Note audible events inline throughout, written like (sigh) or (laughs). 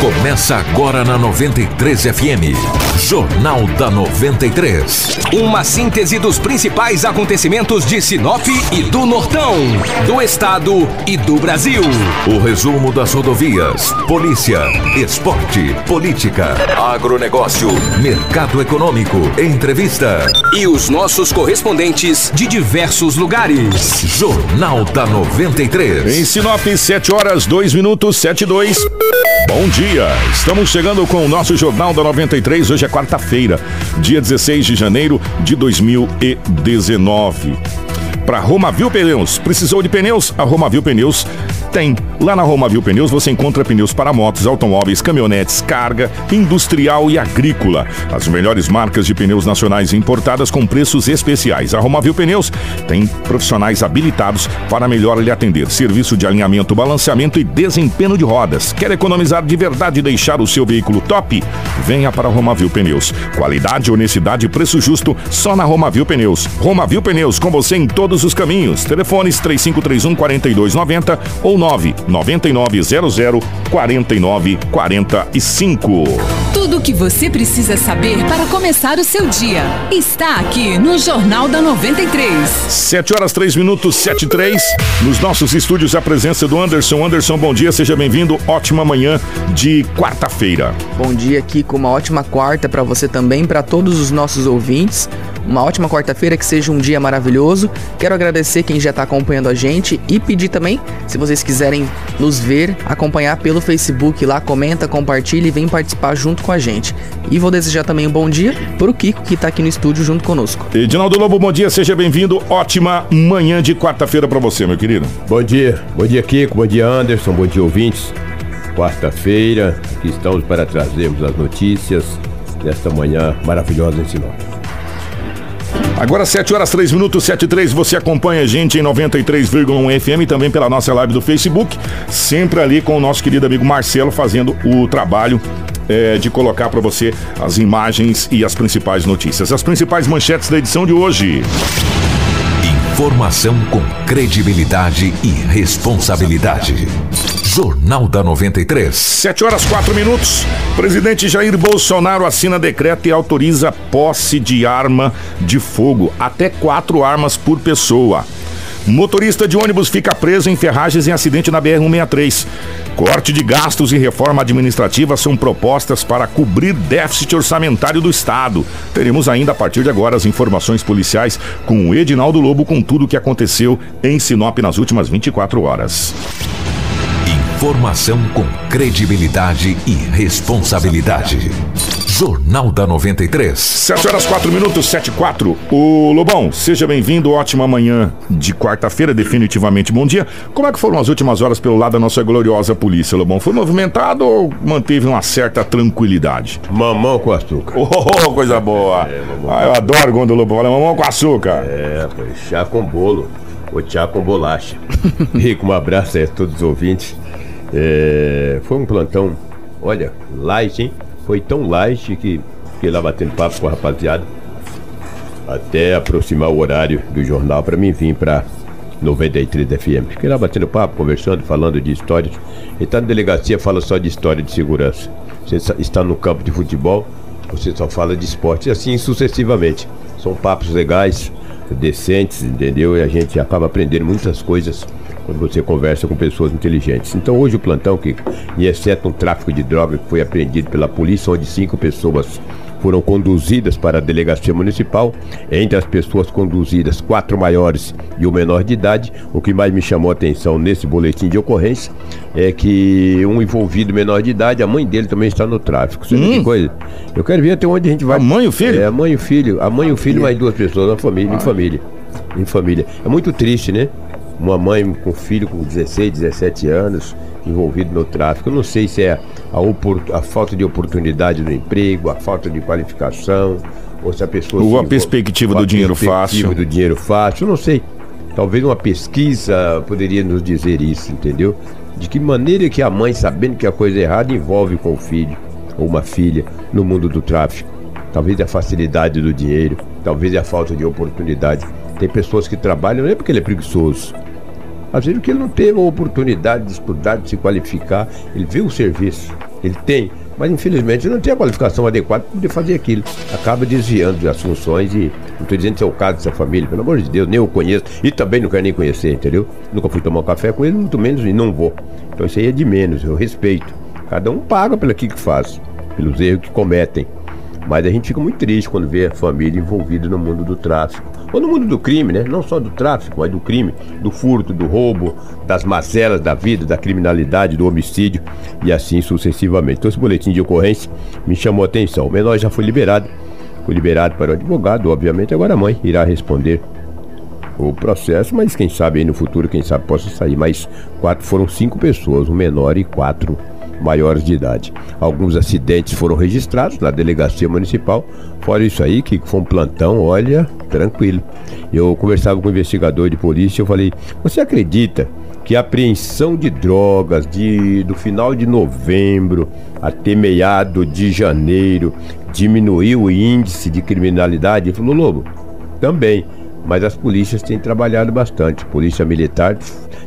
Começa agora na 93 FM. Jornal da 93. Uma síntese dos principais acontecimentos de Sinop e do Nortão, do estado e do Brasil. O resumo das rodovias, polícia, esporte, política, agronegócio, mercado econômico, entrevista. E os nossos correspondentes de diversos lugares. Jornal da 93. Em Sinop, 7 horas, 2 minutos, 7 e 2. Bom dia! Estamos chegando com o nosso Jornal da 93. Hoje é quarta-feira, dia 16 de janeiro de 2019 para Romavil Pneus. Precisou de pneus? A Romavil Pneus tem. Lá na Romavil Pneus você encontra pneus para motos, automóveis, caminhonetes, carga, industrial e agrícola. As melhores marcas de pneus nacionais importadas com preços especiais. A Romavil Pneus tem profissionais habilitados para melhor lhe atender. Serviço de alinhamento, balanceamento e desempenho de rodas. Quer economizar de verdade e deixar o seu veículo top? Venha para a Romavil Pneus. Qualidade, honestidade e preço justo só na Romavil Pneus. Romavil Pneus com você em todos os caminhos. Telefones 3531 4290 ou 99900 4945. Tudo o que você precisa saber para começar o seu dia está aqui no Jornal da 93. 7 horas 3 minutos 7 e 3. Nos nossos estúdios a presença do Anderson. Anderson, bom dia, seja bem-vindo. Ótima manhã de quarta-feira. Bom dia aqui com uma ótima quarta para você também, para todos os nossos ouvintes. Uma ótima quarta-feira, que seja um dia maravilhoso. Quero agradecer quem já está acompanhando a gente e pedir também, se vocês quiserem nos ver, acompanhar pelo Facebook lá, comenta, compartilha e vem participar junto com a gente. E vou desejar também um bom dia para o Kiko, que está aqui no estúdio junto conosco. Edinaldo Lobo, bom dia, seja bem-vindo. Ótima manhã de quarta-feira para você, meu querido. Bom dia, bom dia, Kiko, bom dia, Anderson, bom dia, ouvintes. Quarta-feira, aqui estamos para trazermos as notícias desta manhã maravilhosa em Sinop. Agora 7 horas 3 minutos, 7 e 3, você acompanha a gente em 93,1 FM também pela nossa live do Facebook, sempre ali com o nosso querido amigo Marcelo fazendo o trabalho é, de colocar para você as imagens e as principais notícias. As principais manchetes da edição de hoje. Informação com credibilidade e responsabilidade. Jornal da 93. 7 horas 4 minutos. Presidente Jair Bolsonaro assina decreto e autoriza posse de arma de fogo, até quatro armas por pessoa. Motorista de ônibus fica preso em ferragens em acidente na BR-163. Corte de gastos e reforma administrativa são propostas para cobrir déficit orçamentário do Estado. Teremos ainda a partir de agora as informações policiais com o Edinaldo Lobo com tudo o que aconteceu em Sinop nas últimas 24 horas. Informação com credibilidade e responsabilidade. Jornal da 93. 7 horas 4 minutos, 7 e 4. O Lobão, seja bem-vindo. Ótima manhã de quarta-feira, definitivamente bom dia. Como é que foram as últimas horas pelo lado da nossa gloriosa polícia, Lobão? Foi movimentado ou manteve uma certa tranquilidade? Mamão com açúcar. Oh, coisa boa. É, ah, eu adoro quando o Lobão fala mamão com açúcar. É, foi chá com bolo. Ou chá com bolacha. (laughs) Rico, um abraço aí a todos os ouvintes. É, foi um plantão, olha, light, hein? Foi tão light que fiquei lá batendo papo com a rapaziada até aproximar o horário do jornal para mim vir para 93 FM. Fiquei lá batendo papo, conversando, falando de histórias. E tá na delegacia, fala só de história de segurança. Você está no campo de futebol, você só fala de esporte, e assim sucessivamente. São papos legais, decentes, entendeu? E a gente acaba aprendendo muitas coisas quando você conversa com pessoas inteligentes. Então hoje o plantão, que, exceto um tráfico de droga que foi apreendido pela polícia, onde cinco pessoas foram conduzidas para a delegacia municipal. Entre as pessoas conduzidas, quatro maiores e o menor de idade. O que mais me chamou a atenção nesse boletim de ocorrência é que um envolvido menor de idade, a mãe dele também está no tráfico. Você hum. que coisa? Eu quero ver até onde a gente vai. A mãe e o filho? É, a mãe e o filho. A mãe e o filho, mais duas pessoas, na família, em família. Em família. É muito triste, né? Uma mãe com filho com 16, 17 anos envolvido no tráfico. Eu não sei se é a, a, falta de oportunidade no emprego, a falta de qualificação, ou se a pessoa. Ou a perspectiva do dinheiro perspectiva fácil. do dinheiro fácil, eu não sei. Talvez uma pesquisa poderia nos dizer isso, entendeu? De que maneira que a mãe, sabendo que a coisa é errada, envolve com o filho ou uma filha no mundo do tráfico. Talvez a facilidade do dinheiro, talvez a falta de oportunidade. Tem pessoas que trabalham não é porque ele é preguiçoso. Às vezes porque ele não teve a oportunidade de estudar, de se qualificar. Ele vê o serviço, ele tem, mas infelizmente não tem a qualificação adequada para poder fazer aquilo. Acaba desviando das funções e não estou dizendo que é o caso dessa família, pelo amor de Deus, nem eu conheço e também não quero nem conhecer, entendeu? Nunca fui tomar um café com ele, muito menos e não vou. Então isso aí é de menos, eu respeito. Cada um paga pelo que faz, pelos erros que cometem. Mas a gente fica muito triste quando vê a família envolvida no mundo do tráfico. Ou no mundo do crime, né? Não só do tráfico, mas do crime, do furto, do roubo, das mazelas da vida, da criminalidade, do homicídio e assim sucessivamente. Então esse boletim de ocorrência me chamou a atenção. O menor já foi liberado. Foi liberado para o advogado, obviamente, agora a mãe irá responder o processo, mas quem sabe aí no futuro, quem sabe possa sair. Mas quatro foram cinco pessoas, um menor e quatro maiores de idade. Alguns acidentes foram registrados na delegacia municipal. Fora isso aí, que foi um plantão, olha, tranquilo. Eu conversava com o um investigador de polícia, eu falei: "Você acredita que a apreensão de drogas de, do final de novembro até meado de janeiro diminuiu o índice de criminalidade?" Ele falou: "Lobo, também, mas as polícias têm trabalhado bastante. Polícia Militar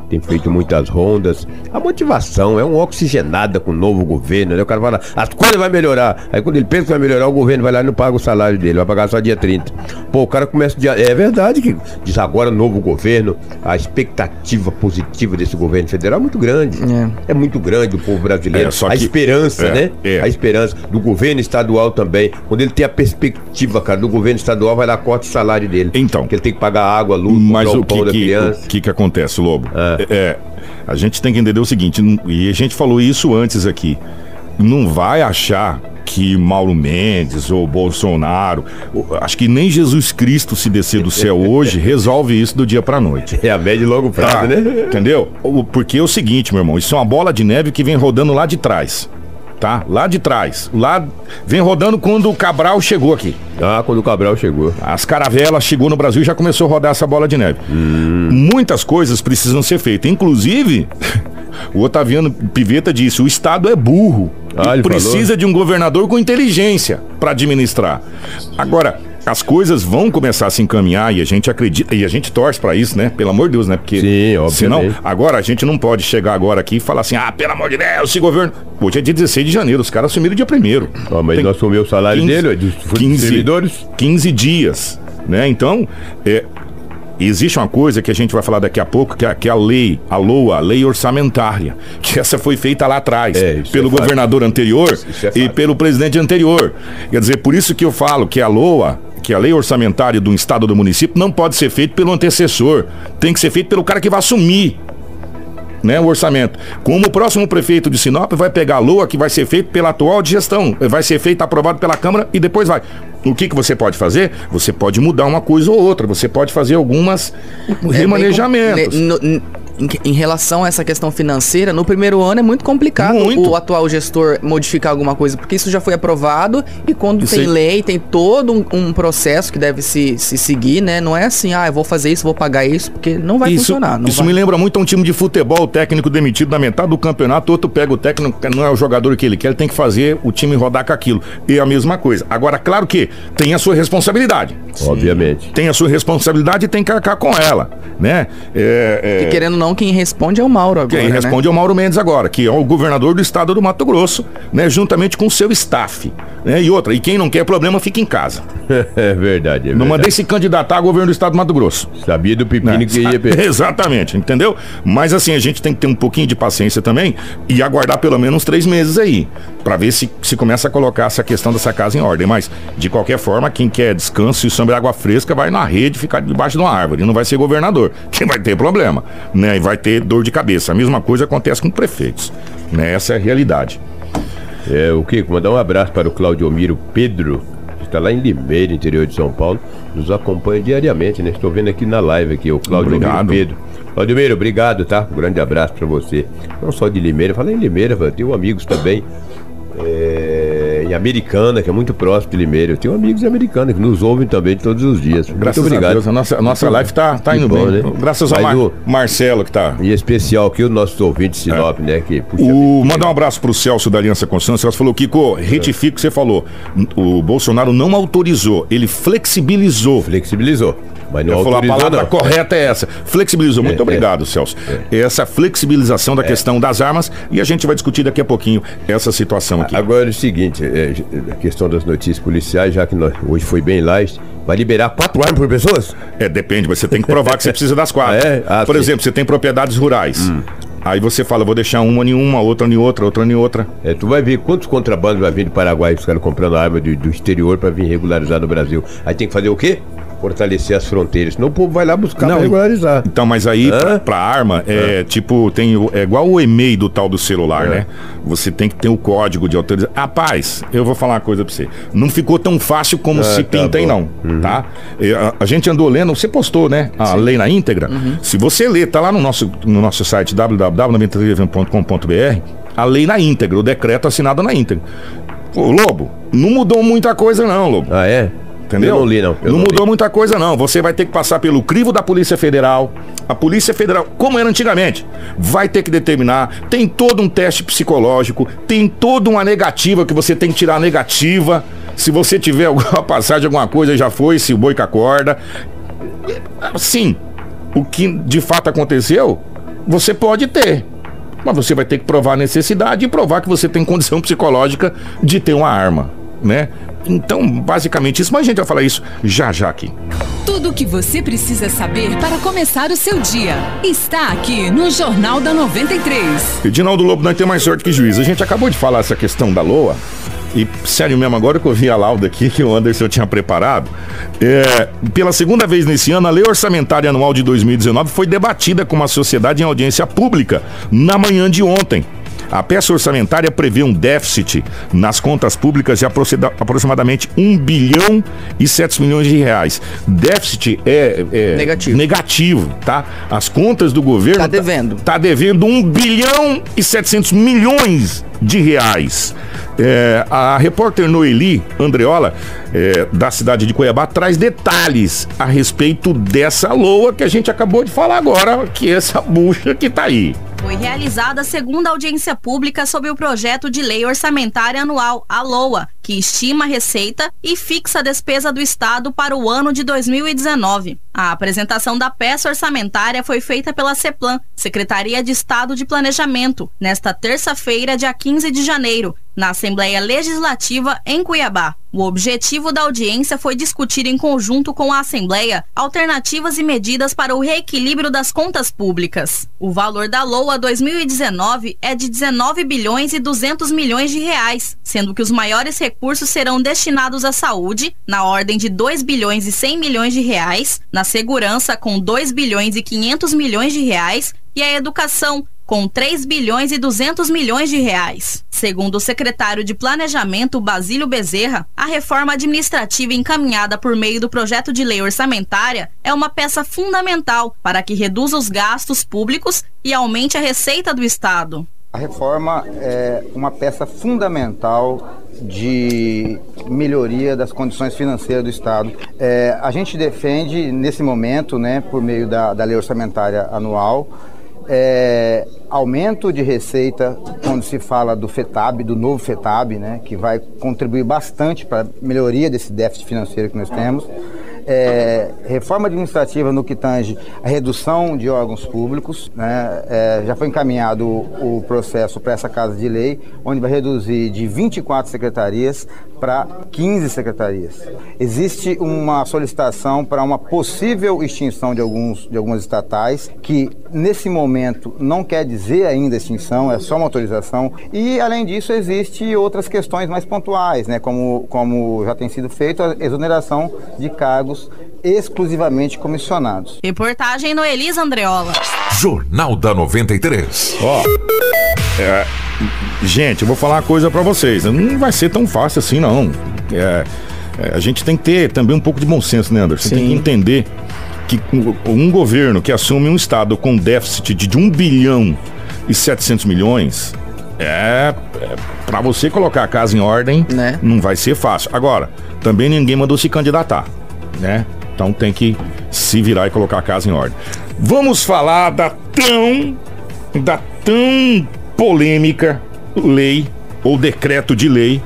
tem feito muitas rondas. A motivação é uma oxigenada com o novo governo, né? O cara fala, as coisas vão melhorar. Aí quando ele pensa que vai melhorar, o governo vai lá e não paga o salário dele, vai pagar só dia 30. Pô, o cara começa dia. É verdade que diz agora novo governo, a expectativa positiva desse governo federal é muito grande. É, é muito grande o povo brasileiro. É, a esperança, é, né? É. A esperança do governo estadual também. Quando ele tem a perspectiva, cara, do governo estadual, vai lá, corta o salário dele. Então. Porque ele tem que pagar água, luz, mas o, pão que, da criança. O que, que acontece, Lobo? É. É, a gente tem que entender o seguinte, e a gente falou isso antes aqui. Não vai achar que Mauro Mendes ou Bolsonaro, acho que nem Jesus Cristo se descer do céu hoje (laughs) resolve isso do dia para noite. É a média e longo prazo, tá, né? Entendeu? Porque é o seguinte, meu irmão, isso é uma bola de neve que vem rodando lá de trás tá? Lá de trás. Lá vem rodando quando o Cabral chegou aqui. Ah, quando o Cabral chegou. As caravelas chegou no Brasil e já começou a rodar essa bola de neve. Hum. Muitas coisas precisam ser feitas. Inclusive, (laughs) o Otaviano Piveta disse: o Estado é burro. Ah, precisa falou? de um governador com inteligência para administrar. Agora, as coisas vão começar a se encaminhar e a gente acredita e a gente torce para isso, né? Pelo amor de Deus, né? Porque Sim, senão agora a gente não pode chegar agora aqui e falar assim: "Ah, pelo amor de Deus, esse governo". Hoje é dia 16 de janeiro, os caras assumiram dia 1 oh, mas Tem nós assumimos o salário 15, dele, dos 15, servidores, 15 dias, né? Então, é, existe uma coisa que a gente vai falar daqui a pouco, que é, que é a lei, a LOA, a lei orçamentária, (laughs) que essa foi feita lá atrás, é, pelo é governador anterior é e pelo presidente anterior. Quer dizer, por isso que eu falo que a LOA, que a lei orçamentária do estado do município não pode ser feita pelo antecessor, tem que ser feito pelo cara que vai assumir né, o orçamento. Como o próximo prefeito de Sinop vai pegar a LOA que vai ser feito pela atual gestão, vai ser feito aprovado pela Câmara e depois vai. O que, que você pode fazer? Você pode mudar uma coisa ou outra, você pode fazer algumas é remanejamentos. Em, relação a essa questão financeira, no primeiro ano é muito complicado muito. o atual gestor modificar alguma coisa, porque isso já foi aprovado e quando isso tem aí... lei, tem todo um, um, processo que deve se, se seguir, né? Não é assim, ah, eu vou fazer isso, vou pagar isso, porque não vai isso, funcionar. isso vai. me lembra muito a um time de futebol, o técnico demitido na metade do campeonato, outro pega o técnico, não é o jogador que ele quer, ele tem que fazer o time rodar com aquilo. E a mesma coisa. Agora, claro que tem a sua responsabilidade. Sim. Obviamente. Tem a sua responsabilidade e tem que arcar com ela, né? É, é... E querendo ou não, quem responde é o Mauro agora. Quem né? responde é o Mauro Mendes agora, que é o governador do estado do Mato Grosso, né? Juntamente com o seu staff. Né? E outra, e quem não quer problema fica em casa. (laughs) é verdade, é Não mandei se candidatar a governo do estado do Mato Grosso. Sabia do pepino né? que ia perder. (laughs) Exatamente, entendeu? Mas assim, a gente tem que ter um pouquinho de paciência também e aguardar pelo menos uns três meses aí, para ver se se começa a colocar essa questão dessa casa em ordem. Mas, de qualquer forma, quem quer descanso e sombra água fresca vai na rede ficar debaixo de uma árvore. Não vai ser governador. (laughs) Quem vai ter problema, né? E vai ter dor de cabeça. A mesma coisa acontece com prefeitos. Né? Essa é a realidade. É, o que? Mandar um abraço para o Claudio Miro Pedro, que está lá em Limeira, interior de São Paulo. Nos acompanha diariamente, né? Estou vendo aqui na live aqui, o Claudio Miro Pedro. Claudio Miro, obrigado, tá? Um grande abraço para você. Não só de Limeira, fala em Limeira, tenho amigos também é, em Americana, que é muito próximo de Limeira. Eu tenho amigos americanos que nos ouvem também todos os dias. Graças muito obrigado. a Deus, a nossa, a nossa live tá, tá Que indo bom, bem. né? Graças ao Mar- o- Marcelo que tá. Em especial aqui os nossos ouvintes de Sinop, né? Que, puxa O, mandar um abraço pro Celso da Aliança Constância. O Celso falou, Kiko, retifica o que você falou. O Bolsonaro não autorizou, ele flexibilizou. flexibilizou. Mas não Ele falou, a palavra não. correta é essa. Flexibilizou. Muito É, obrigado, Celso. Essa flexibilização da questão das armas e a gente vai discutir daqui a pouquinho essa situação aqui. Agora é o seguinte, é, a questão das notícias policiais, já que nós- hoje foi bem light, vai liberar quatro armas por pessoas? É, depende, mas você tem que provar que você precisa das quatro. (laughs) É? Ah, Por sim. exemplo, você tem propriedades rurais. Aí você fala, vou deixar uma em uma, outra em outra, outra em outra. É, tu vai ver quantos contrabandos vai vir do Paraguai, os caras comprando arma do, do exterior para vir regularizar no Brasil. Aí tem que fazer o quê? Fortalecer as fronteiras, senão o povo vai lá buscar Não. pra regularizar. Então, mas aí, pra, pra arma, é, tipo, tem é igual o e-mail do tal do celular, É. né? Você tem que ter o código de autorização. Rapaz, eu vou falar uma coisa pra você. Não ficou tão fácil como se tá pinta aí, não, tá? É, A, a gente andou lendo, você postou, né? A lei na íntegra. Se você ler, tá lá no nosso, no nosso site www.93fm.com.br, a lei na íntegra, o decreto assinado na íntegra. Ô, Lobo, não mudou muita coisa não, Lobo. Ah, é? Entendeu? Eu não li, não. Eu não li. mudou muita coisa, não. Você vai ter que passar pelo crivo da Polícia Federal. A Polícia Federal, como era antigamente, vai ter que determinar. Tem todo um teste psicológico, tem toda uma negativa que você tem que tirar a negativa. Se você tiver (laughs) alguma passagem, alguma coisa, já foi, se o boi com a corda. Sim, o que de fato aconteceu, você pode ter. Mas você vai ter que provar a necessidade e provar que você tem condição (laughs) psicológica de ter uma arma, né? Então, basicamente isso, mas a gente vai falar isso já já aqui. Tudo o que você precisa saber para começar o seu dia está aqui no Jornal da 93. Edinaldo Lobo não tem mais sorte que juiz. A gente acabou de falar essa questão da LOA. E sério mesmo, agora que eu vi a lauda aqui que o Anderson tinha preparado, é, pela segunda vez nesse ano, a Lei Orçamentária Anual de 2019 foi debatida com a sociedade em audiência pública na manhã de ontem. A peça orçamentária prevê um déficit nas contas públicas de aproximadamente 1 bilhão e 7 milhões de reais. Déficit é, é Negativo. negativo, tá? As contas do governo Tá devendo. Tá devendo 1 bilhão e 700 milhões de reais. É, a repórter Noeli Andreola, é, da cidade de Cuiabá, traz detalhes a respeito dessa loa que a gente acabou de falar agora, que é essa bucha que tá aí. Foi realizada a segunda audiência pública sobre o projeto de lei orçamentária anual, a LOA, que estima a receita e fixa a despesa do Estado para o ano de 2019. A apresentação da peça orçamentária foi feita pela CEPLAN, Secretaria de Estado de Planejamento, nesta terça-feira, dia 15 de janeiro, na Assembleia Legislativa em Cuiabá. O objetivo da audiência foi discutir em conjunto com a Assembleia alternativas e medidas para o reequilíbrio das contas públicas. O valor da LOA 2019 é de 19 bilhões e 200 milhões de reais, sendo que os maiores recursos serão destinados à saúde, na ordem de 2 bilhões e 100 milhões de reais, na segurança com 2 bilhões e 500 milhões de reais e a educação com 3 bilhões e 200 milhões de reais. Segundo o secretário de Planejamento Basílio Bezerra, a reforma administrativa encaminhada por meio do projeto de lei orçamentária é uma peça fundamental para que reduza os gastos públicos e aumente a receita do Estado. A reforma é uma peça fundamental de melhoria das condições financeiras do Estado. É, a gente defende, nesse momento, né, por meio da, da lei orçamentária anual, é, aumento de receita quando se fala do FETAB, do novo FETAB, né, que vai contribuir bastante para a melhoria desse déficit financeiro que nós temos. É, reforma administrativa no que tange a redução de órgãos públicos. Né, é, já foi encaminhado o, o processo para essa Casa de Lei, onde vai reduzir de 24 secretarias para 15 secretarias. Existe uma solicitação para uma possível extinção de, alguns, de algumas estatais, que nesse momento não quer dizer ainda extinção, é só uma autorização. E, além disso, existe outras questões mais pontuais, né, como, como já tem sido feito, a exoneração de cargos exclusivamente comissionados. Reportagem no Elisa Andreola. Jornal da 93. Ó, é, gente, eu vou falar uma coisa pra vocês. Não vai ser tão fácil assim, não. É, é, a gente tem que ter também um pouco de bom senso, né, Anderson? Tem que Sim. entender que um, um governo que assume um estado com déficit de 1 bilhão e 700 milhões é, é Pra você colocar a casa em ordem, Né? não vai ser fácil. Agora, também ninguém mandou se candidatar, né? Então tem que se virar e colocar a casa em ordem. Vamos falar da tão, da tão polêmica lei ou decreto de lei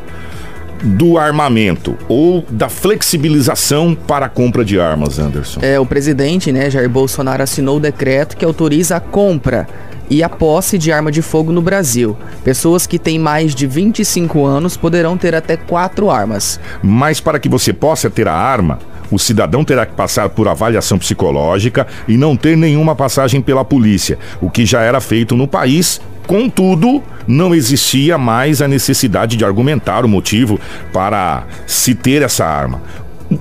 do armamento ou da flexibilização para a compra de armas, Anderson. É, o presidente, né, Jair Bolsonaro assinou o decreto que autoriza a compra e a posse de arma de fogo no Brasil. Pessoas que têm mais de 25 anos poderão ter até quatro armas. Mas para que você possa ter a arma, o cidadão terá que passar por avaliação psicológica e não ter nenhuma passagem pela polícia, o que já era feito no país. Contudo, não existia mais a necessidade de argumentar o motivo para se ter essa arma.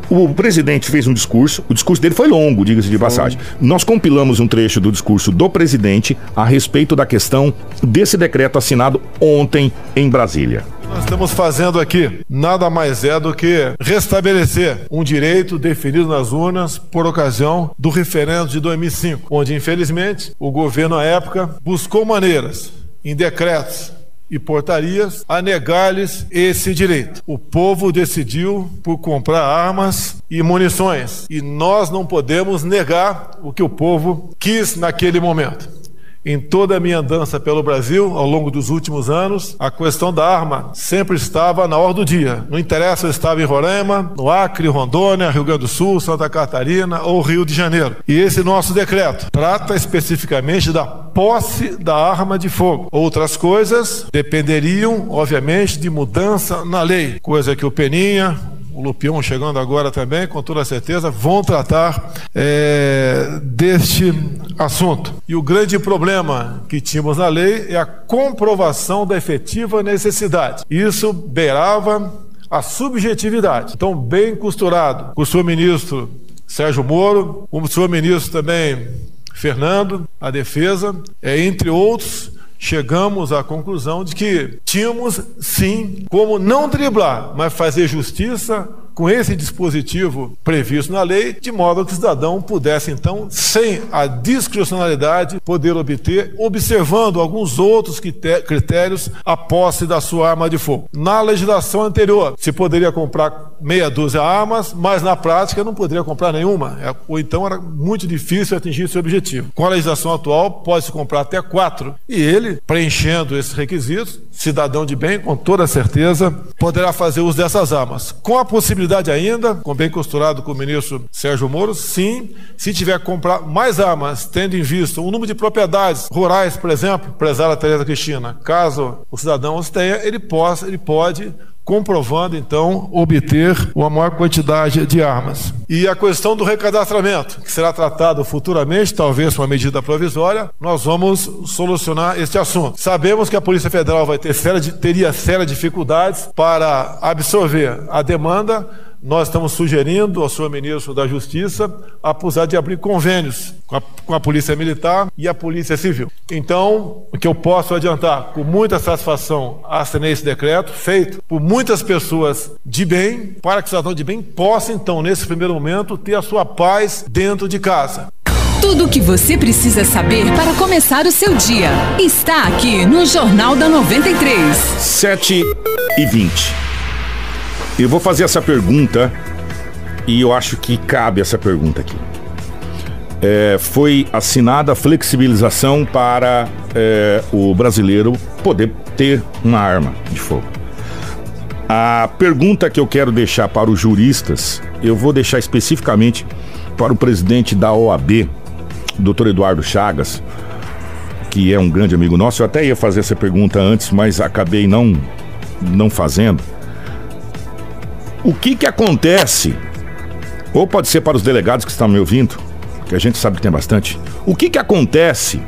O presidente fez um discurso, o discurso dele foi longo, diga-se de passagem. Nós compilamos um trecho do discurso do presidente a respeito da questão desse decreto assinado ontem em Brasília. Nós estamos fazendo aqui nada mais é do que restabelecer um direito definido nas urnas por ocasião do referendo de 2005, onde infelizmente o governo à época buscou maneiras em decretos e portarias a negar-lhes esse direito. O povo decidiu por comprar armas e munições e nós não podemos negar o que o povo quis naquele momento. Em toda a minha andança pelo Brasil, ao longo dos últimos anos, a questão da arma sempre estava na ordem do dia. Não interessa se eu estava em Roraima, no Acre, Rondônia, Rio Grande do Sul, Santa Catarina ou Rio de Janeiro. E esse nosso decreto trata especificamente da posse da arma de fogo. Outras coisas dependeriam, obviamente, de mudança na lei, coisa que o Peninha, o Lupião chegando agora também, com toda certeza, vão tratar é, deste assunto. E o grande problema que tínhamos na lei é a comprovação da efetiva necessidade. Isso beirava a subjetividade. Então, bem costurado com o senhor ministro Sérgio Moro, com o senhor ministro também Fernando, a defesa, é, entre outros, chegamos à conclusão de que tínhamos sim como não driblar, mas fazer justiça com esse dispositivo previsto na lei, de modo que o cidadão pudesse, então, sem a discricionalidade, poder obter, observando alguns outros critérios, a posse da sua arma de fogo. Na legislação anterior, se poderia comprar meia dúzia de armas, mas na prática não poderia comprar nenhuma, É, ou então era muito difícil atingir esse objetivo. Com a legislação atual, pode-se comprar até quatro, e ele, preenchendo esses requisitos, cidadão de bem, com toda certeza, poderá fazer uso dessas armas. Com a possibilidade ainda, com bem costurado com o ministro Sérgio Moro, sim, se tiver que comprar mais armas, tendo em vista o número de propriedades rurais, por exemplo, prezada Tereza Cristina, caso o cidadão os tenha, ele, possa, ele pode comprovando então obter uma maior quantidade de armas. E a questão do recadastramento, que será tratado futuramente, talvez uma medida provisória, nós vamos solucionar este assunto. Sabemos que a Polícia Federal vai ter séria, teria sérias dificuldades para absorver a demanda nós estamos sugerindo ao senhor ministro da Justiça a possibilidade de abrir convênios com a, com a Polícia Militar e a Polícia Civil. Então, o que eu posso adiantar, com muita satisfação, assinei esse decreto, feito por muitas pessoas de bem, para que o cidadão de bem possa, então, nesse primeiro momento, ter a sua paz dentro de casa. Tudo o que você precisa saber para começar o seu dia está aqui no Jornal da 93. 7 e 20. Eu vou fazer essa pergunta e eu acho que cabe essa pergunta aqui. É, foi assinada a flexibilização para é, o brasileiro poder ter uma arma de fogo. A pergunta que eu quero deixar para os juristas, eu vou deixar especificamente para o presidente da OAB, doutor Eduardo Chagas, que é um grande amigo nosso. Eu até ia fazer essa pergunta antes, mas acabei não, não fazendo. O que que acontece? Ou pode ser para os delegados que estão me ouvindo, que a gente sabe que tem bastante. O que que acontece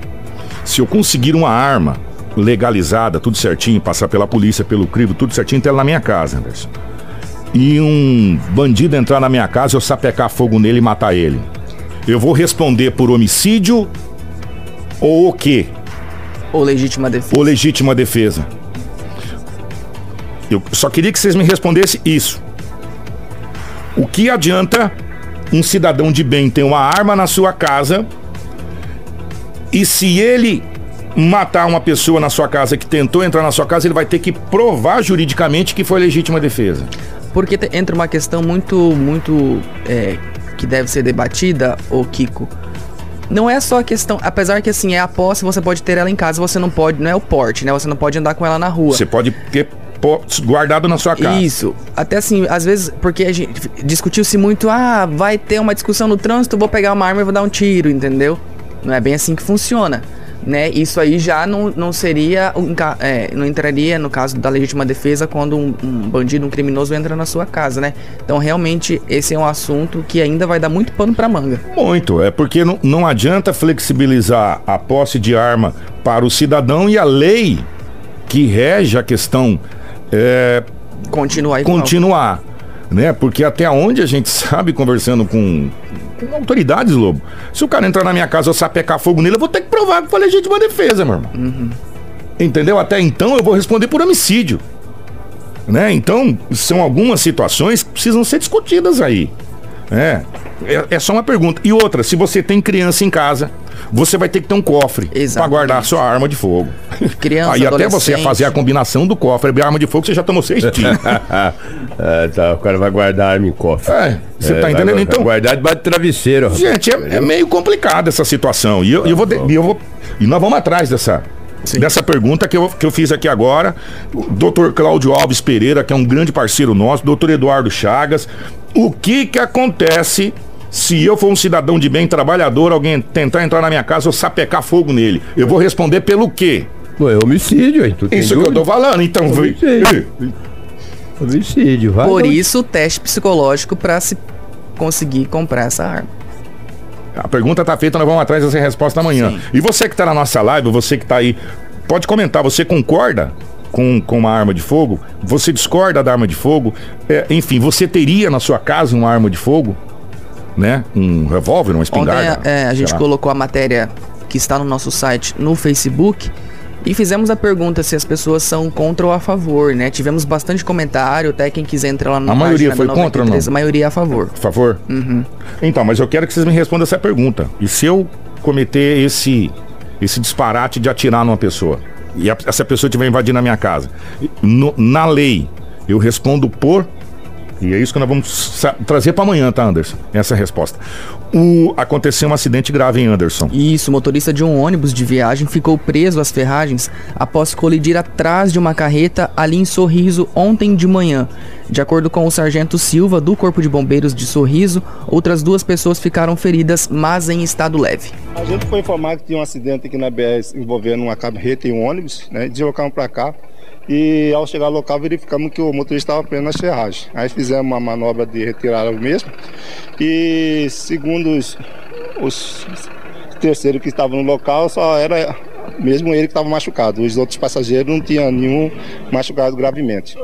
se eu conseguir uma arma legalizada, tudo certinho, passar pela polícia, pelo crivo, tudo certinho, ter ela na minha casa, Anderson? E um bandido entrar na minha casa, eu sapecar fogo nele e matar ele. Eu vou responder por homicídio ou o quê? Ou legítima defesa. Ou legítima defesa? Eu só queria que vocês me respondessem isso. O que adianta um cidadão de bem ter uma arma na sua casa e se ele matar uma pessoa na sua casa que tentou entrar na sua casa, ele vai ter que provar juridicamente que foi legítima defesa. Porque entra uma questão muito, muito é, que deve ser debatida, ô Kiko. Não é só a questão, apesar que assim, é a posse, você pode ter ela em casa, você não pode, não é o porte, né? Você não pode andar com ela na rua. Você pode ter guardado na sua casa. Isso. Até assim, às vezes, porque a gente discutiu-se muito, ah, vai ter uma discussão no trânsito, vou pegar uma arma e vou dar um tiro, entendeu? Não é bem assim que funciona. Né? Isso aí já não, não seria, é, não entraria no caso da legítima defesa quando um, um bandido, um criminoso entra na sua casa, né? Então realmente esse é um assunto que ainda vai dar muito pano pra manga. Muito, é porque não, não adianta flexibilizar a posse de arma para o cidadão e a lei que rege a questão é, Continuar igual. continuar, né? Porque até onde a gente sabe, conversando com, com autoridades, Lobo, se o cara entrar na minha casa eu sapecar fogo nele, eu vou ter que provar que foi legítima defesa, meu irmão. Entendeu? Até então eu vou responder por homicídio. Né? Então, são algumas situações que precisam ser discutidas aí. É, é, é só uma pergunta. E outra, se você tem criança em casa, você vai ter que ter um cofre para guardar a sua arma de fogo. Criança, Aí até você fazer a combinação do cofre e arma de fogo, você já tomou seis tiros. Ah, tá, o cara vai guardar a arma em cofre. É, você tá vai- entendendo? vai Então- Guardar debaixo do travesseiro, rapaz. Gente, é, é meio complicado essa situação. E eu, eu vou, de- e eu vou. E nós vamos atrás dessa. Dessa pergunta que eu, que eu fiz aqui agora, o Dr. Cláudio Alves Pereira, que é um grande parceiro nosso, Dr. Eduardo Chagas, o que que acontece se eu for um cidadão de bem, trabalhador, alguém tentar entrar na minha casa ou sapecar fogo nele? Eu vou responder pelo quê? Pô, é homicídio, hein? Tu tem Isso que eu tô falando, então. Homicídio. Homicídio, vai. Por isso o teste psicológico pra se conseguir comprar essa arma. A pergunta tá feita, nós vamos atrás dessa resposta amanhã. Sim. E você que tá na nossa live, você que tá aí, pode comentar, você concorda com, com uma arma de fogo? Você discorda da arma de fogo? É, enfim, você teria na sua casa uma arma de fogo? Né? Um revólver, uma Ontem espingarda? é, a gente colocou a matéria que está no nosso site no Facebook e fizemos a pergunta se as pessoas são contra ou a favor, né? Tivemos bastante comentário, até quem quiser entrar lá na A maioria foi da contra ou 93, não? A maioria é a favor. Por favor? Então, mas eu quero que vocês me respondam essa pergunta. E se eu cometer esse, esse disparate de atirar numa pessoa? E a- essa pessoa estiver invadindo a minha casa? No- na lei, eu respondo por. E é isso que nós vamos trazer para amanhã, tá, Anderson? Essa é a resposta. O, aconteceu um acidente grave em Anderson. Isso, o motorista de um ônibus de viagem ficou preso às ferragens após colidir atrás de uma carreta ali em Sorriso ontem de manhã. De acordo com o sargento Silva, do Corpo de Bombeiros de Sorriso, outras duas pessoas ficaram feridas, mas em estado leve. A gente foi informado que tinha um acidente aqui na BS envolvendo uma carreta e um ônibus, né? Deslocamos para cá. E ao chegar ao local verificamos que o motorista estava preso nas ferragens. Aí fizemos uma manobra de retirar o mesmo. E segundo os, os terceiros que estavam no local, só era mesmo ele que estava machucado. Os outros passageiros não tinham nenhum machucado gravemente.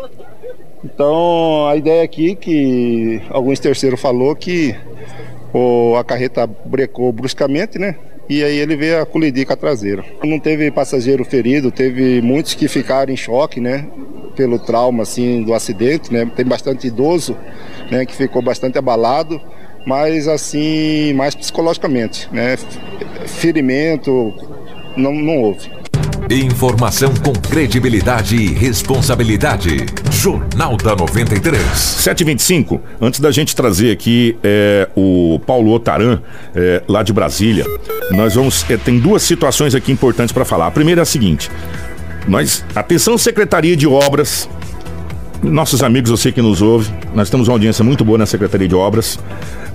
Então a ideia aqui que alguns terceiros falou que o, a carreta brecou bruscamente, né? E aí ele veio a colidir com a traseira. Não teve passageiro ferido, teve muitos que ficaram em choque, né? Pelo trauma, assim, do acidente, né? Tem bastante idoso, né? Que ficou bastante abalado, mas assim, mais psicologicamente, né? Ferimento não, não houve. Informação com credibilidade e responsabilidade. Jornal da 93. 725, antes da gente trazer aqui é, o Paulo Otaran, é, lá de Brasília, nós vamos. é, tem duas situações aqui importantes para falar. A primeira é a seguinte: nós, atenção, Secretaria de Obras, nossos amigos, você que nos ouve, nós temos uma audiência muito boa na Secretaria de Obras.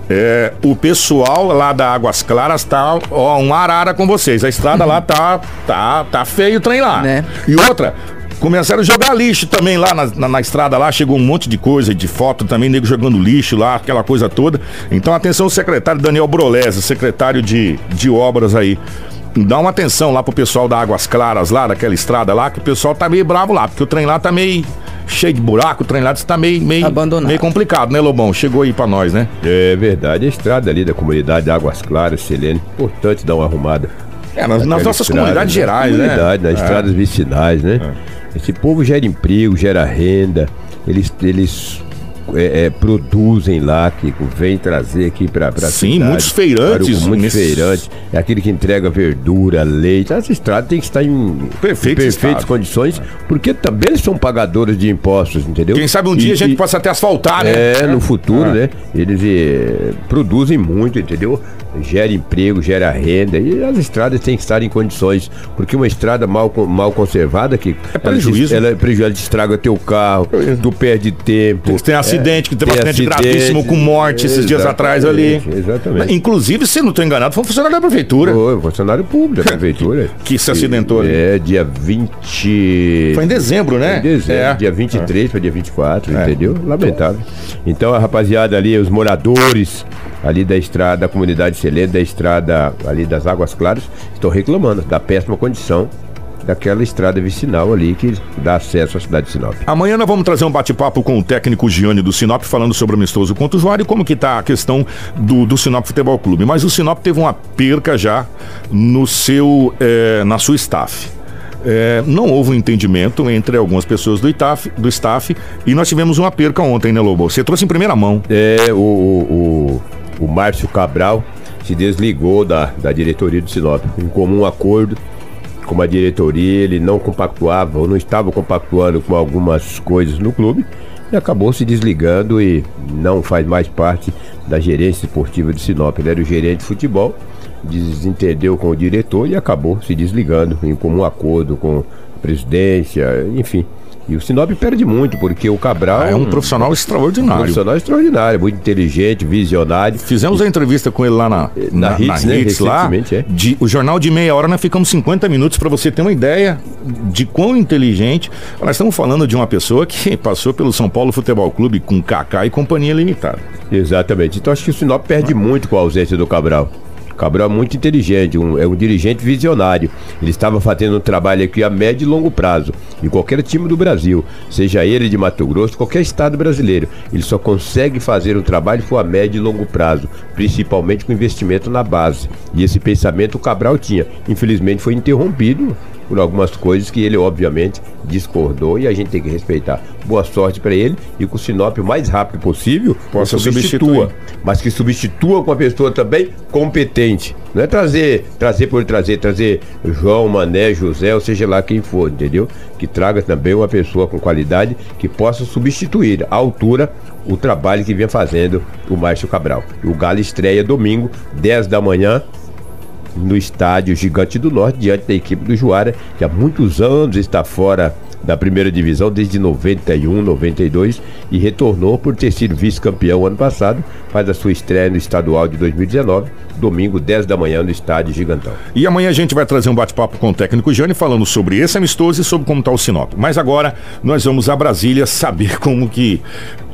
É, o pessoal lá da Águas Claras tá ó, um arara com vocês. A estrada lá tá, tá, tá feio o trem lá. Né? E outra, começaram a jogar lixo também lá na, na- na estrada lá, chegou um monte de coisa, de foto também, nego jogando lixo lá, aquela coisa toda. Então atenção, secretário Daniel Broleza, secretário de, de obras aí. Dá uma atenção lá pro pessoal da Águas Claras lá, daquela estrada lá, que o pessoal tá meio bravo lá, porque o trem lá tá meio cheio de buraco, o trem lá tá meio, meio, Abandonado. meio complicado, né, Lobão? Chegou aí pra nós, né? É verdade, a estrada ali da comunidade Águas Claras, Selene, importante dar uma arrumada. É, nas, nas nossas estrada, comunidades né? gerais, né? Comunidade, nas É. estradas vicinais, né? Esse povo gera emprego, gera renda, eles, eles é, é, produzem lá, que vem trazer aqui para a Sim, cidade, muitos feirantes. Muitos nesse... feirantes. É aquele que entrega verdura, leite. Essa estrada tem que estar em, Perfeito em perfeitas condições, porque também eles são pagadores de impostos, entendeu? Quem sabe um dia e, a gente e, possa até asfaltar, né? É, no futuro, ah. né? Eles eh, produzem muito, entendeu? gera emprego, gera renda e as estradas têm que estar em condições, porque uma estrada mal, mal conservada que é prejuízo. Ela, ela é prejuízo, ela estraga teu carro, tu perde tempo. Tem acidente, que tem bastante acidente, gravíssimo com morte esses dias atrás ali. Exatamente. Inclusive, se não estou enganado, foi um funcionário da prefeitura. Foi, funcionário público da (laughs) prefeitura. que se acidentou ali. É, dia 20. Foi em dezembro, né? Em dezembro, é. dia 23 é. para dia 24, é. entendeu? Lamentável. Então a rapaziada ali, os moradores ali da estrada, da comunidade Celene, da estrada ali das Águas Claras, estão reclamando da péssima condição daquela estrada vicinal ali que dá acesso à cidade de Sinop. Amanhã nós vamos trazer um bate-papo com o técnico Gianni do Sinop falando sobre o amistoso contra o Juário e como que está a questão do, do Sinop Futebol Clube. Mas o Sinop teve uma perca já no seu, é, na sua staff. É, não houve um entendimento entre algumas pessoas do, Itaf, do staff e nós tivemos uma perca ontem, né, Lobo? Você trouxe em primeira mão. É, o, o, o Márcio Cabral se desligou da, da diretoria do Sinop, em comum acordo com a diretoria, ele não compactuava ou não estava compactuando com algumas coisas no clube e acabou se desligando e não faz mais parte da gerência esportiva de Sinop. Ele era o gerente de futebol, desentendeu com o diretor e acabou se desligando em comum acordo com a presidência, enfim. E o Sinop perde muito, porque o Cabral. Ah, é um profissional extraordinário. Um profissional extraordinário, muito inteligente, visionário. Fizemos a entrevista com ele lá na, na, na Hits, na né? Hits lá. É. De, o jornal de meia hora, nós ficamos 50 minutos para você ter uma ideia de quão inteligente. Nós estamos falando de uma pessoa que (laughs) passou pelo São Paulo Futebol Clube com Kaká e Companhia Limitada. Exatamente. Então acho que o Sinop perde ah. muito com a ausência do Cabral. Cabral é muito inteligente, um, é um dirigente visionário. Ele estava fazendo um trabalho aqui a médio e longo prazo, em qualquer time do Brasil, seja ele de Mato Grosso, qualquer estado brasileiro. Ele só consegue fazer um trabalho for a médio e longo prazo, principalmente com investimento na base. E esse pensamento o Cabral tinha. Infelizmente foi interrompido por algumas coisas que ele, obviamente, discordou e a gente tem que respeitar. Boa sorte para ele e que o Sinop o mais rápido possível possa substitua, mas que substitua com uma pessoa também competente. Não é trazer, trazer por trazer, trazer João, Mané, José, ou seja lá quem for, entendeu? Que traga também uma pessoa com qualidade que possa substituir à altura o trabalho que vinha fazendo o Márcio Cabral. O Galo estreia domingo, 10 da manhã, no estádio Gigante do Norte, diante da equipe do Juara, que há muitos anos está fora da primeira divisão, desde 91, 92, e retornou por ter sido vice-campeão ano passado, faz a sua estreia no estadual de 2019, domingo, 10 da manhã, no estádio Gigantão. E amanhã a gente vai trazer um bate-papo com o técnico Jane falando sobre esse amistoso e sobre como está o Sinop. Mas agora nós vamos a Brasília saber como que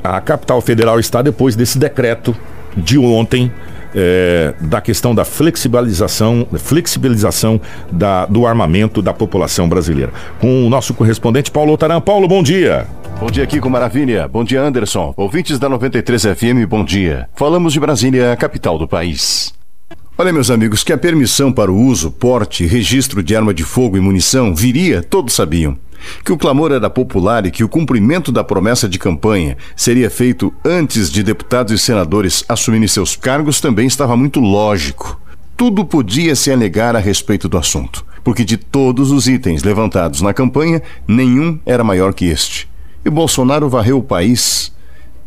a capital federal está depois desse decreto de ontem é, da questão da flexibilização, flexibilização da, do armamento da população brasileira. Com o nosso correspondente Paulo Otaran. Paulo, bom dia. Bom dia, Kiko Maravilha. Bom dia, Anderson. Ouvintes da 93 FM, bom dia. Falamos de Brasília, a capital do país. Olha, meus amigos, que a permissão para o uso, porte e registro de arma de fogo e munição viria, todos sabiam. Que o clamor era popular e que o cumprimento da promessa de campanha seria feito antes de deputados e senadores assumirem seus cargos também estava muito lógico. Tudo podia se alegar a respeito do assunto, porque de todos os itens levantados na campanha, nenhum era maior que este. E Bolsonaro varreu o país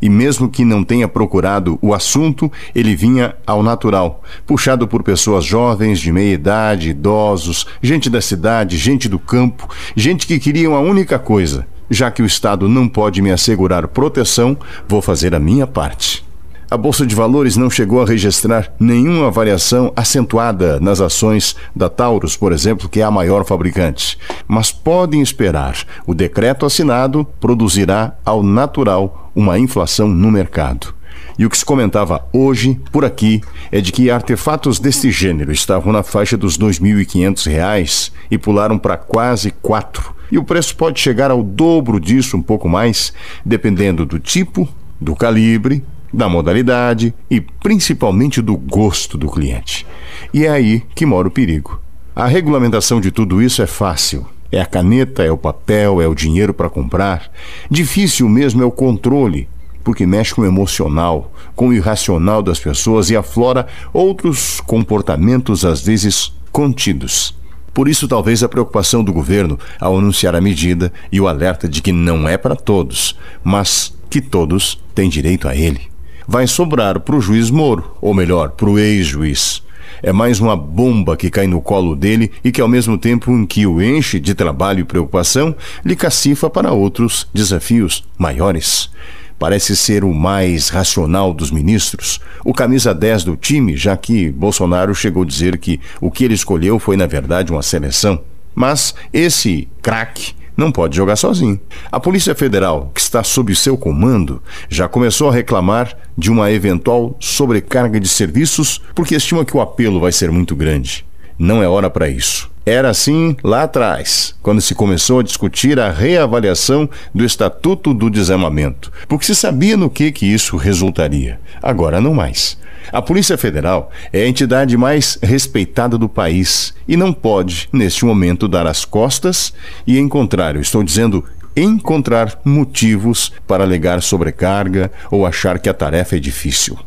e mesmo que não tenha procurado o assunto, ele vinha ao natural, puxado por pessoas jovens, de meia idade, idosos, gente da cidade, gente do campo, gente que queriam a única coisa: já que o Estado não pode me assegurar proteção, vou fazer a minha parte. A Bolsa de Valores não chegou a registrar nenhuma variação acentuada nas ações da Taurus, por exemplo, que é a maior fabricante. Mas podem esperar, o decreto assinado produzirá ao natural uma inflação no mercado. E o que se comentava hoje, por aqui, é de que artefatos deste gênero estavam na faixa dos R$ 2.500 e pularam para quase quatro. E o preço pode chegar ao dobro disso, um pouco mais, dependendo do tipo, do calibre da modalidade e principalmente do gosto do cliente. E é aí que mora o perigo. A regulamentação de tudo isso é fácil. É a caneta, é o papel, é o dinheiro para comprar. Difícil mesmo é o controle. porque mexe com o emocional, com o irracional das pessoas e aflora outros comportamentos às vezes contidos. Por isso, talvez a preocupação do governo ao anunciar a medida e o alerta de que não é para todos, mas que todos têm direito a ele. Vai sobrar para o juiz Moro, ou melhor, para o ex-juiz. É mais uma bomba que cai no colo dele e que, ao mesmo tempo em que o enche de trabalho e preocupação, lhe cacifa para outros desafios maiores. Parece ser o mais racional dos ministros, o camisa 10 do time, já que Bolsonaro chegou a dizer que o que ele escolheu foi, na verdade, uma seleção. Mas esse craque não pode jogar sozinho. A Polícia Federal, que está sob seu comando, já começou a reclamar de uma eventual sobrecarga de serviços porque estima que o apelo vai ser muito grande. Não é hora para isso. Era assim lá atrás, quando se começou a discutir a reavaliação do Estatuto do Desarmamento, porque se sabia no que que isso resultaria. Agora não mais. A Polícia Federal é a entidade mais respeitada do país e não pode, neste momento, dar as costas e, em contrário, estou dizendo encontrar motivos para alegar sobrecarga ou achar que a tarefa é difícil.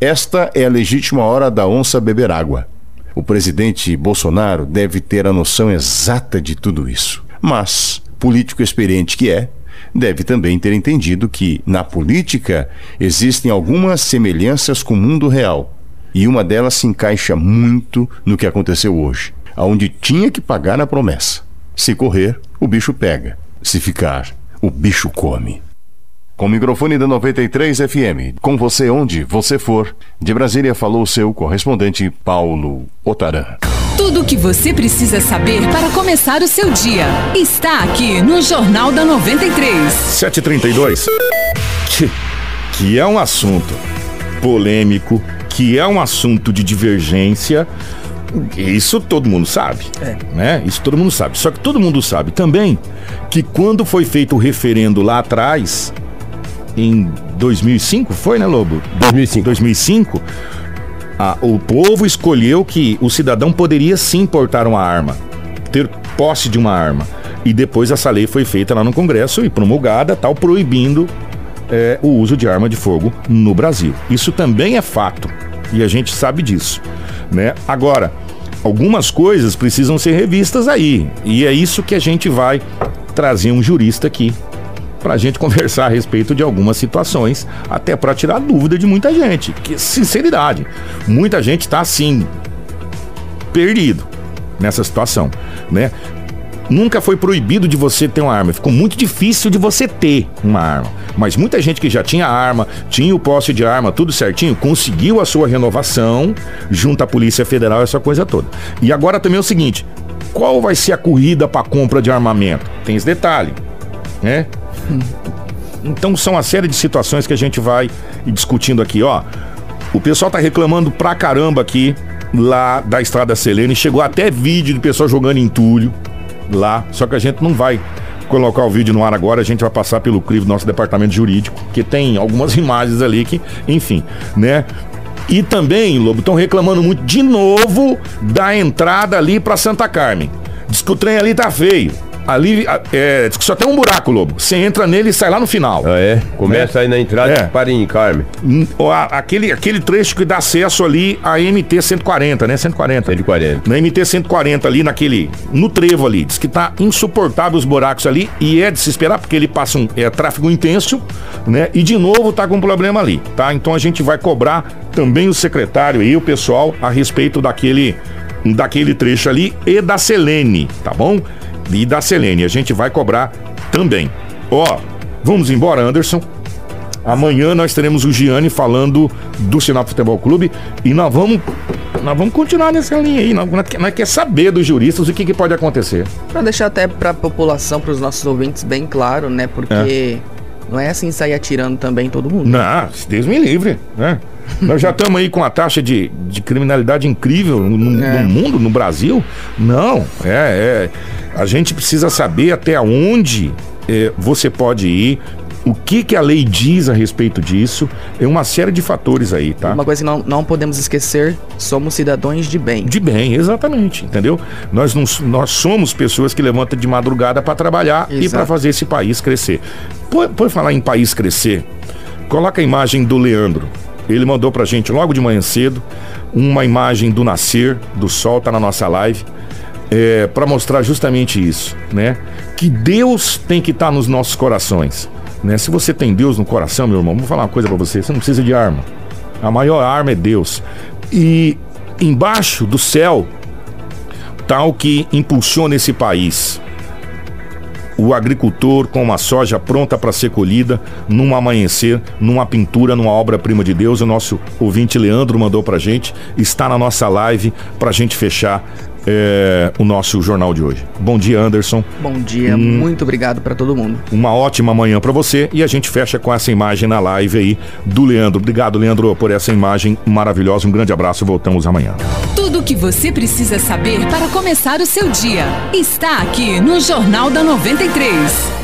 Esta é a legítima hora da onça beber água. O presidente Bolsonaro deve ter a noção exata de tudo isso. Mas, político experiente que é, deve também ter entendido que, na política, existem algumas semelhanças com o mundo real. E uma delas se encaixa muito no que aconteceu hoje, aonde tinha que pagar a promessa. Se correr, o bicho pega. Se ficar, o bicho come. Com o microfone da 93 FM, com você onde você for, de Brasília falou seu correspondente Paulo Otaran. Tudo o que você precisa saber para começar o seu dia está aqui no Jornal da 93. 732. Que, que é um assunto polêmico, que é um assunto de divergência. Isso todo mundo sabe, É. né? Isso todo mundo sabe. Só que todo mundo sabe também que quando foi feito o referendo lá atrás, em 2005, foi, né, Lobo? 2005. 2005, a- o povo escolheu que o cidadão poderia sim portar uma arma, ter posse de uma arma. E depois essa lei foi feita lá no Congresso e promulgada, tal, proibindo é, o uso de arma de fogo no Brasil. Isso também é fato e a gente sabe disso, né? Agora, algumas coisas precisam ser revistas aí e é isso que a gente vai trazer um jurista aqui para a gente conversar a respeito de algumas situações, até para tirar dúvida de muita gente. Que sinceridade, muita gente está assim perdido nessa situação, né? Nunca foi proibido de você ter uma arma, ficou muito difícil de você ter uma arma. Mas muita gente que já tinha arma, tinha o posse de arma, tudo certinho, conseguiu a sua renovação junto à Polícia Federal, essa coisa toda. E agora também é o seguinte: qual vai ser a corrida para compra de armamento? Tem esse detalhe, né? Então são uma série de situações que a gente vai discutindo aqui, ó. O pessoal tá reclamando pra caramba aqui lá da Estrada Selene, chegou até vídeo do pessoal jogando entulho lá, só que a gente não vai colocar o vídeo no ar agora, a gente vai passar pelo crivo do nosso departamento jurídico, que tem algumas (laughs) imagens ali que, enfim, né? E também, Lobo, estão reclamando muito de novo da entrada ali pra Santa Carmen. Diz que o trem ali tá feio. Ali, é, só tem um buraco, Lobo. Você entra nele e sai lá no final. Ah, é? Começa aí na entrada É. e para em Carme. Aquele, aquele trecho que dá acesso ali à MT 140, né? 140. 140. Na MT 140 ali, naquele. No trevo ali. Diz que tá insuportável os buracos ali e é de se esperar, porque ele passa um é, tráfego intenso, né? E de novo tá com um problema ali, tá? Então a gente vai cobrar também o secretário e o pessoal a respeito daquele. Daquele trecho ali e da Selene, tá bom? E da Selene. A gente vai cobrar também. Ó, vamos embora, Anderson. Amanhã nós teremos o Gianni falando do Sinal Futebol Clube e nós vamos, nós vamos continuar nessa linha aí. Nós, nós, quer- saber dos juristas o que, que pode acontecer. Pra deixar até pra população, pros nossos ouvintes bem claro, né? Porque não é assim sair atirando também todo mundo. Não, Deus me livre, né? Nós já estamos aí com a taxa de, de criminalidade incrível no, no É. mundo, no Brasil. Não, é, é. A gente precisa saber até onde é, você pode ir, o que, que a lei diz a respeito disso. É uma série de fatores aí, tá? Uma coisa que não, não podemos esquecer, somos cidadãos de bem. De bem, exatamente, entendeu? Nós, não, nós somos pessoas que levantam de madrugada para trabalhar e Exato. para fazer esse país crescer. Por, por falar em país crescer, Coloca a imagem do Leandro. Ele mandou pra gente logo de manhã cedo uma imagem do nascer do sol, tá na nossa live, é, para mostrar justamente isso, né? Que Deus tem que estar tá nos nossos corações, né? Se você tem Deus no coração, meu irmão, vou falar uma coisa para você, você não precisa de arma. A maior arma é Deus. E embaixo do céu tal que impulsiona esse país. O agricultor com uma soja pronta para ser colhida, num amanhecer, numa pintura, numa obra-prima de Deus. O nosso ouvinte Leandro mandou para gente, está na nossa live para gente fechar é, o nosso jornal de hoje. Bom dia, Anderson. Bom dia, hum, muito obrigado para todo mundo. Uma ótima manhã para você e a gente fecha com essa imagem na live aí do Leandro. Obrigado, Leandro, por essa imagem maravilhosa. Um grande abraço, voltamos amanhã. Tudo o que você precisa saber para começar o seu dia está aqui no Jornal da 93.